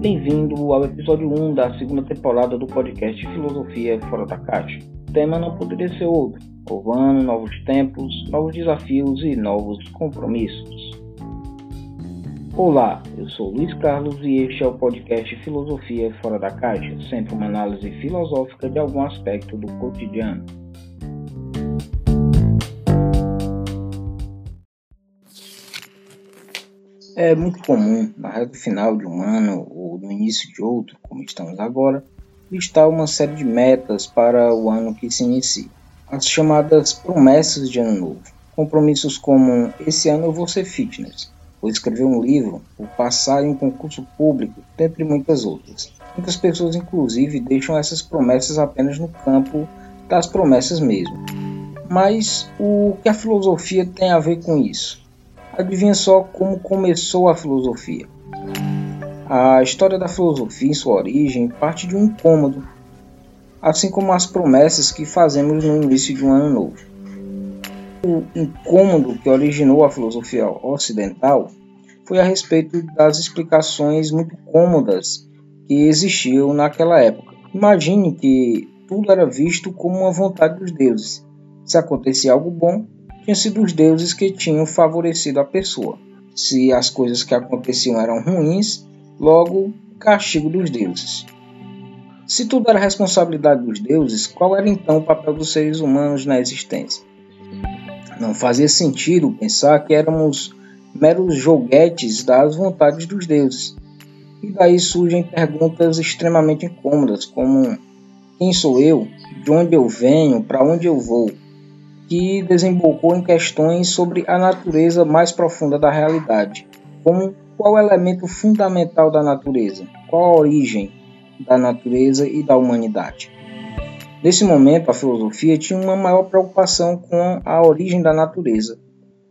Bem-vindo ao episódio 1 da segunda temporada do podcast Filosofia Fora da Caixa. O tema não poderia ser outro: novos tempos, novos desafios e novos compromissos. Olá, eu sou Luiz Carlos e este é o podcast Filosofia Fora da Caixa, sempre uma análise filosófica de algum aspecto do cotidiano. É muito comum, na reta final de um ano ou no início de outro, como estamos agora, listar uma série de metas para o ano que se inicia. As chamadas promessas de ano novo. Compromissos como esse ano eu vou ser fitness, vou escrever um livro, vou passar em um concurso público, dentre muitas outras. Muitas pessoas, inclusive, deixam essas promessas apenas no campo das promessas mesmo. Mas o que a filosofia tem a ver com isso? Adivinha só como começou a filosofia? A história da filosofia, em sua origem, parte de um incômodo, assim como as promessas que fazemos no início de um ano novo. O incômodo que originou a filosofia ocidental foi a respeito das explicações muito cômodas que existiam naquela época. Imagine que tudo era visto como uma vontade dos deuses. Se acontecia algo bom, tinham sido os deuses que tinham favorecido a pessoa. Se as coisas que aconteciam eram ruins, logo castigo dos deuses. Se tudo era responsabilidade dos deuses, qual era então o papel dos seres humanos na existência? Não fazia sentido pensar que éramos meros joguetes das vontades dos deuses. E daí surgem perguntas extremamente incômodas, como quem sou eu, de onde eu venho, para onde eu vou, que desembocou em questões sobre a natureza mais profunda da realidade, como qual o elemento fundamental da natureza, qual a origem da natureza e da humanidade. Nesse momento, a filosofia tinha uma maior preocupação com a origem da natureza,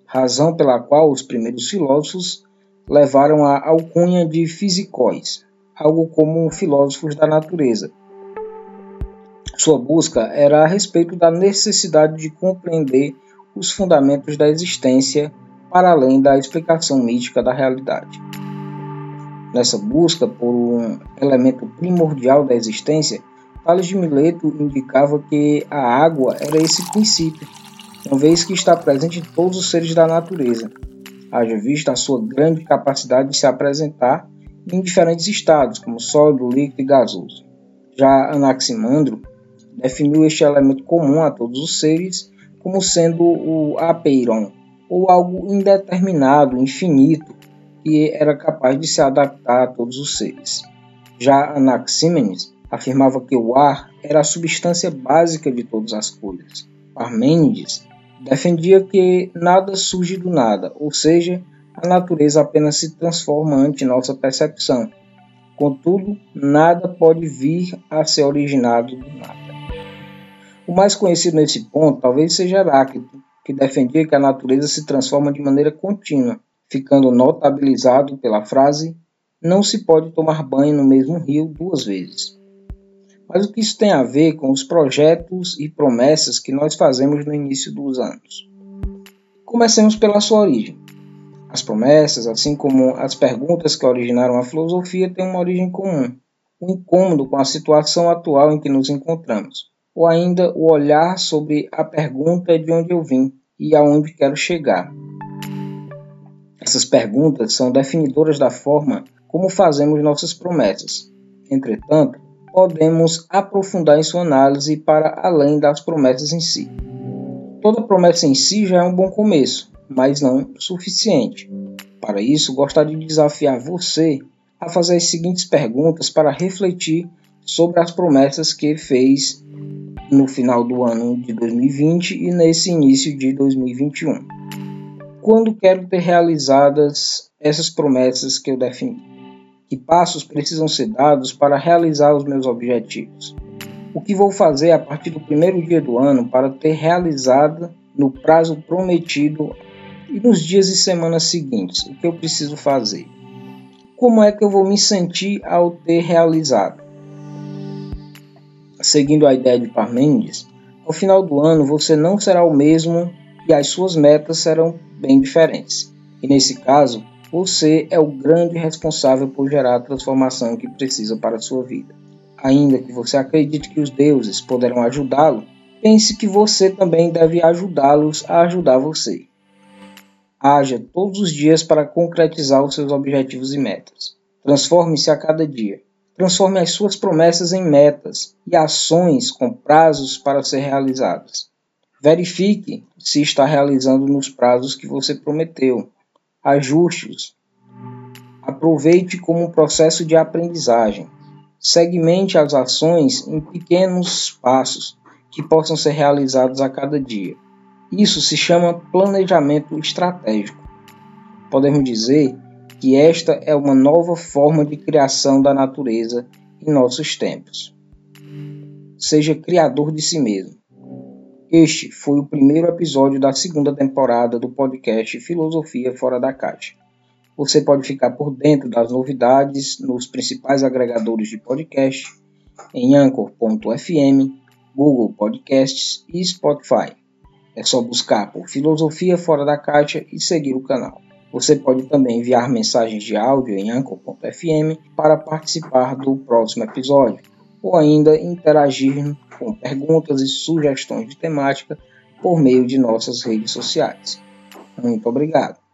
razão pela qual os primeiros filósofos levaram a alcunha de fisicóis, algo como filósofos da natureza, sua busca era a respeito da necessidade de compreender os fundamentos da existência para além da explicação mística da realidade. Nessa busca por um elemento primordial da existência, Tales de Mileto indicava que a água era esse princípio, uma vez que está presente em todos os seres da natureza, haja vista a sua grande capacidade de se apresentar em diferentes estados, como sólido, líquido e gasoso. Já Anaximandro definiu este elemento comum a todos os seres como sendo o apeiron, ou algo indeterminado, infinito, que era capaz de se adaptar a todos os seres. Já Anaximenes afirmava que o ar era a substância básica de todas as coisas. Parmênides defendia que nada surge do nada, ou seja, a natureza apenas se transforma ante nossa percepção. Contudo, nada pode vir a ser originado do nada. O mais conhecido nesse ponto talvez seja Heráclito, que defendia que a natureza se transforma de maneira contínua, ficando notabilizado pela frase: Não se pode tomar banho no mesmo rio duas vezes. Mas o que isso tem a ver com os projetos e promessas que nós fazemos no início dos anos? Comecemos pela sua origem. As promessas, assim como as perguntas que originaram a filosofia, têm uma origem comum: o incômodo com a situação atual em que nos encontramos ou ainda o olhar sobre a pergunta de onde eu vim e aonde quero chegar. Essas perguntas são definidoras da forma como fazemos nossas promessas. Entretanto, podemos aprofundar em sua análise para além das promessas em si. Toda promessa em si já é um bom começo, mas não suficiente. Para isso, gostaria de desafiar você a fazer as seguintes perguntas para refletir sobre as promessas que fez no final do ano de 2020 e nesse início de 2021. Quando quero ter realizadas essas promessas que eu defini? Que passos precisam ser dados para realizar os meus objetivos? O que vou fazer a partir do primeiro dia do ano para ter realizado no prazo prometido e nos dias e semanas seguintes? O que eu preciso fazer? Como é que eu vou me sentir ao ter realizado? Seguindo a ideia de Parmênides, ao final do ano você não será o mesmo e as suas metas serão bem diferentes. E nesse caso, Você é o grande responsável por gerar a transformação que precisa para a sua vida. Ainda que você acredite que os deuses poderão ajudá-lo, pense que você também deve ajudá-los a ajudar você. Haja todos os dias para concretizar os seus objetivos e metas. Transforme-se a cada dia. Transforme as suas promessas em metas e ações com prazos para ser realizadas. Verifique se está realizando nos prazos que você prometeu. Ajuste-os. Aproveite como um processo de aprendizagem. Segmente as ações em pequenos passos que possam ser realizados a cada dia. Isso se chama planejamento estratégico. Podemos dizer que esta é uma nova forma de criação da natureza em nossos tempos. Seja criador de si mesmo. Este foi o primeiro episódio da segunda temporada do podcast Filosofia Fora da Caixa. Você pode ficar por dentro das novidades nos principais agregadores de podcast em Anchor.fm, Google Podcasts e Spotify. É só buscar por Filosofia Fora da Caixa e seguir o canal. Você pode também enviar mensagens de áudio em Anchor.fm para participar do próximo episódio, ou ainda interagir com perguntas e sugestões de temática por meio de nossas redes sociais. Muito obrigado.